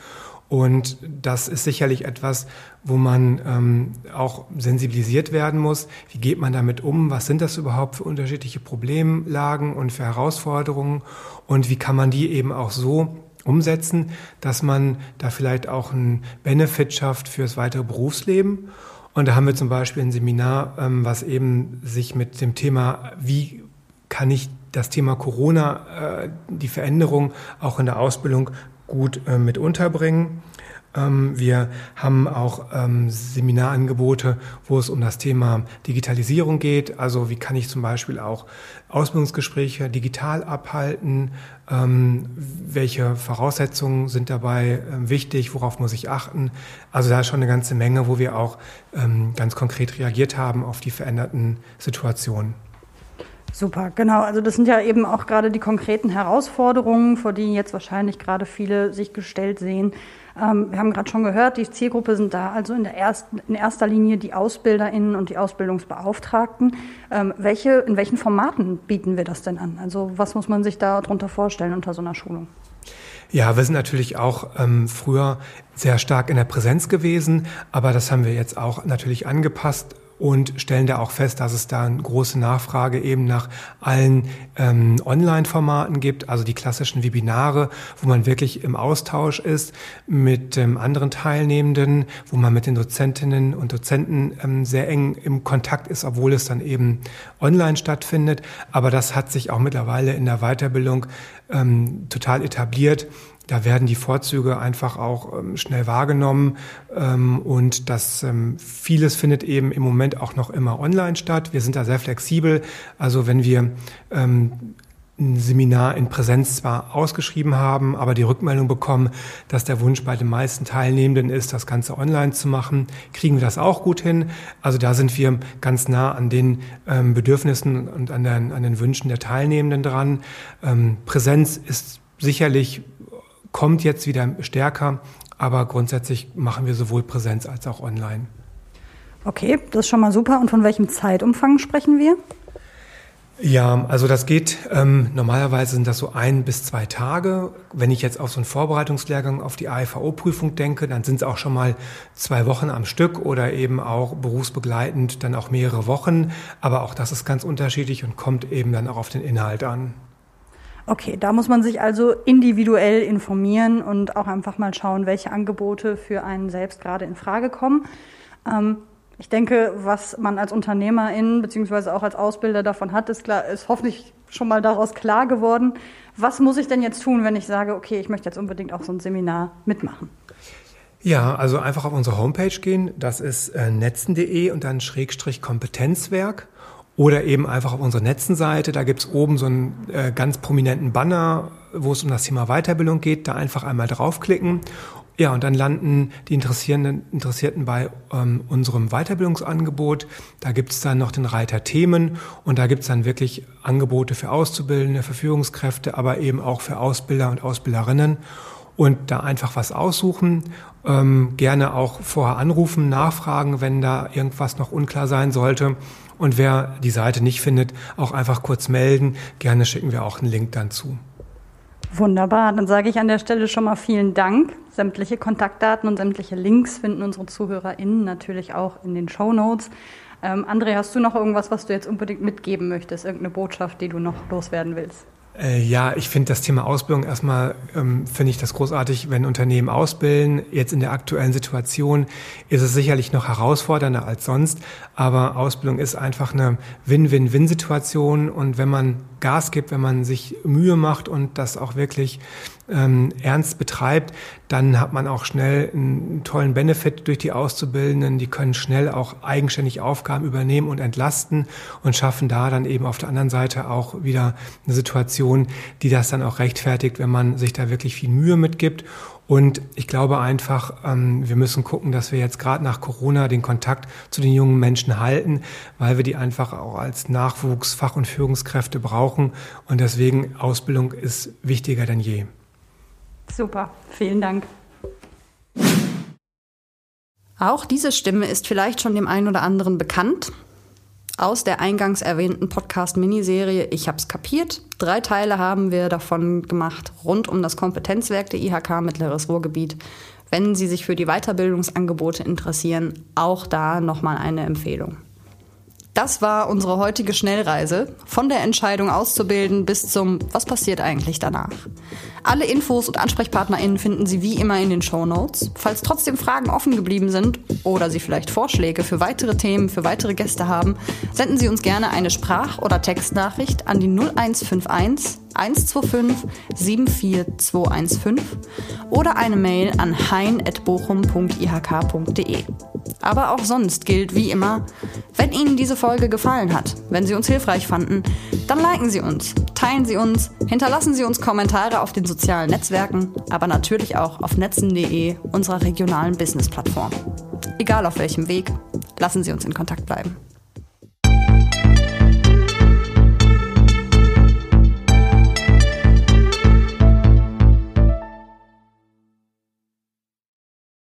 Und das ist sicherlich etwas, wo man ähm, auch sensibilisiert werden muss. Wie geht man damit um? Was sind das überhaupt für unterschiedliche Problemlagen und für Herausforderungen? Und wie kann man die eben auch so umsetzen, dass man da vielleicht auch einen Benefit schafft fürs weitere Berufsleben? Und da haben wir zum Beispiel ein Seminar, ähm, was eben sich mit dem Thema, wie kann ich das Thema Corona, äh, die Veränderung auch in der Ausbildung gut äh, mit unterbringen. Ähm, wir haben auch ähm, Seminarangebote, wo es um das Thema Digitalisierung geht. Also wie kann ich zum Beispiel auch Ausbildungsgespräche digital abhalten? Ähm, welche Voraussetzungen sind dabei äh, wichtig? Worauf muss ich achten? Also da ist schon eine ganze Menge, wo wir auch ähm, ganz konkret reagiert haben auf die veränderten Situationen. Super, genau. Also das sind ja eben auch gerade die konkreten Herausforderungen, vor die jetzt wahrscheinlich gerade viele sich gestellt sehen. Ähm, wir haben gerade schon gehört, die Zielgruppe sind da also in, der ersten, in erster Linie die AusbilderInnen und die Ausbildungsbeauftragten. Ähm, welche, in welchen Formaten bieten wir das denn an? Also was muss man sich da darunter vorstellen unter so einer Schulung? Ja, wir sind natürlich auch ähm, früher sehr stark in der Präsenz gewesen, aber das haben wir jetzt auch natürlich angepasst und stellen da auch fest, dass es da eine große Nachfrage eben nach allen ähm, Online-Formaten gibt, also die klassischen Webinare, wo man wirklich im Austausch ist mit ähm, anderen Teilnehmenden, wo man mit den Dozentinnen und Dozenten ähm, sehr eng im Kontakt ist, obwohl es dann eben online stattfindet. Aber das hat sich auch mittlerweile in der Weiterbildung ähm, total etabliert da werden die Vorzüge einfach auch ähm, schnell wahrgenommen ähm, und das ähm, vieles findet eben im Moment auch noch immer online statt. Wir sind da sehr flexibel. Also wenn wir ähm, ein Seminar in Präsenz zwar ausgeschrieben haben, aber die Rückmeldung bekommen, dass der Wunsch bei den meisten Teilnehmenden ist, das Ganze online zu machen, kriegen wir das auch gut hin. Also da sind wir ganz nah an den ähm, Bedürfnissen und an den, an den Wünschen der Teilnehmenden dran. Ähm, Präsenz ist sicherlich kommt jetzt wieder stärker, aber grundsätzlich machen wir sowohl Präsenz als auch online. Okay, das ist schon mal super. Und von welchem Zeitumfang sprechen wir? Ja, also das geht, ähm, normalerweise sind das so ein bis zwei Tage. Wenn ich jetzt auf so einen Vorbereitungslehrgang auf die AIVO-Prüfung denke, dann sind es auch schon mal zwei Wochen am Stück oder eben auch berufsbegleitend dann auch mehrere Wochen. Aber auch das ist ganz unterschiedlich und kommt eben dann auch auf den Inhalt an. Okay, da muss man sich also individuell informieren und auch einfach mal schauen, welche Angebote für einen selbst gerade in Frage kommen. Ähm, ich denke, was man als Unternehmerin beziehungsweise auch als Ausbilder davon hat, ist, klar, ist hoffentlich schon mal daraus klar geworden. Was muss ich denn jetzt tun, wenn ich sage, okay, ich möchte jetzt unbedingt auch so ein Seminar mitmachen? Ja, also einfach auf unsere Homepage gehen. Das ist äh, netzen.de und dann Schrägstrich Kompetenzwerk. Oder eben einfach auf unserer Netzenseite. Da gibt's oben so einen äh, ganz prominenten Banner, wo es um das Thema Weiterbildung geht. Da einfach einmal draufklicken ja, und dann landen die Interessierten, Interessierten bei ähm, unserem Weiterbildungsangebot. Da gibt's dann noch den Reiter Themen und da gibt's dann wirklich Angebote für Auszubildende, für Führungskräfte, aber eben auch für Ausbilder und Ausbilderinnen. Und da einfach was aussuchen, ähm, gerne auch vorher anrufen, nachfragen, wenn da irgendwas noch unklar sein sollte. Und wer die Seite nicht findet, auch einfach kurz melden. Gerne schicken wir auch einen Link dann zu. Wunderbar, dann sage ich an der Stelle schon mal vielen Dank. Sämtliche Kontaktdaten und sämtliche Links finden unsere ZuhörerInnen natürlich auch in den Show Notes. Ähm, André, hast du noch irgendwas, was du jetzt unbedingt mitgeben möchtest? Irgendeine Botschaft, die du noch loswerden willst? Äh, ja, ich finde das Thema Ausbildung erstmal, ähm, finde ich das großartig, wenn Unternehmen ausbilden. Jetzt in der aktuellen Situation ist es sicherlich noch herausfordernder als sonst, aber Ausbildung ist einfach eine Win-Win-Win-Situation und wenn man Gas gibt, wenn man sich Mühe macht und das auch wirklich ähm, ernst betreibt, dann hat man auch schnell einen tollen Benefit durch die Auszubildenden. Die können schnell auch eigenständig Aufgaben übernehmen und entlasten und schaffen da dann eben auf der anderen Seite auch wieder eine Situation, die das dann auch rechtfertigt, wenn man sich da wirklich viel Mühe mitgibt. Und ich glaube einfach, ähm, wir müssen gucken, dass wir jetzt gerade nach Corona den Kontakt zu den jungen Menschen halten, weil wir die einfach auch als Nachwuchs, Fach- und Führungskräfte brauchen. Und deswegen Ausbildung ist wichtiger denn je. Super, vielen Dank. Auch diese Stimme ist vielleicht schon dem einen oder anderen bekannt. Aus der eingangs erwähnten Podcast-Miniserie Ich hab's kapiert. Drei Teile haben wir davon gemacht, rund um das Kompetenzwerk der IHK Mittleres Ruhrgebiet. Wenn Sie sich für die Weiterbildungsangebote interessieren, auch da nochmal eine Empfehlung. Das war unsere heutige Schnellreise von der Entscheidung auszubilden bis zum Was passiert eigentlich danach. Alle Infos und AnsprechpartnerInnen finden Sie wie immer in den Show Notes. Falls trotzdem Fragen offen geblieben sind oder Sie vielleicht Vorschläge für weitere Themen, für weitere Gäste haben, senden Sie uns gerne eine Sprach- oder Textnachricht an die 0151 125 74215 oder eine Mail an hein.bochum.ihk.de. Aber auch sonst gilt wie immer, wenn Ihnen diese Folge gefallen hat, wenn Sie uns hilfreich fanden, dann liken Sie uns, teilen Sie uns, hinterlassen Sie uns Kommentare auf den sozialen Netzwerken, aber natürlich auch auf netzen.de, unserer regionalen Business-Plattform. Egal auf welchem Weg, lassen Sie uns in Kontakt bleiben.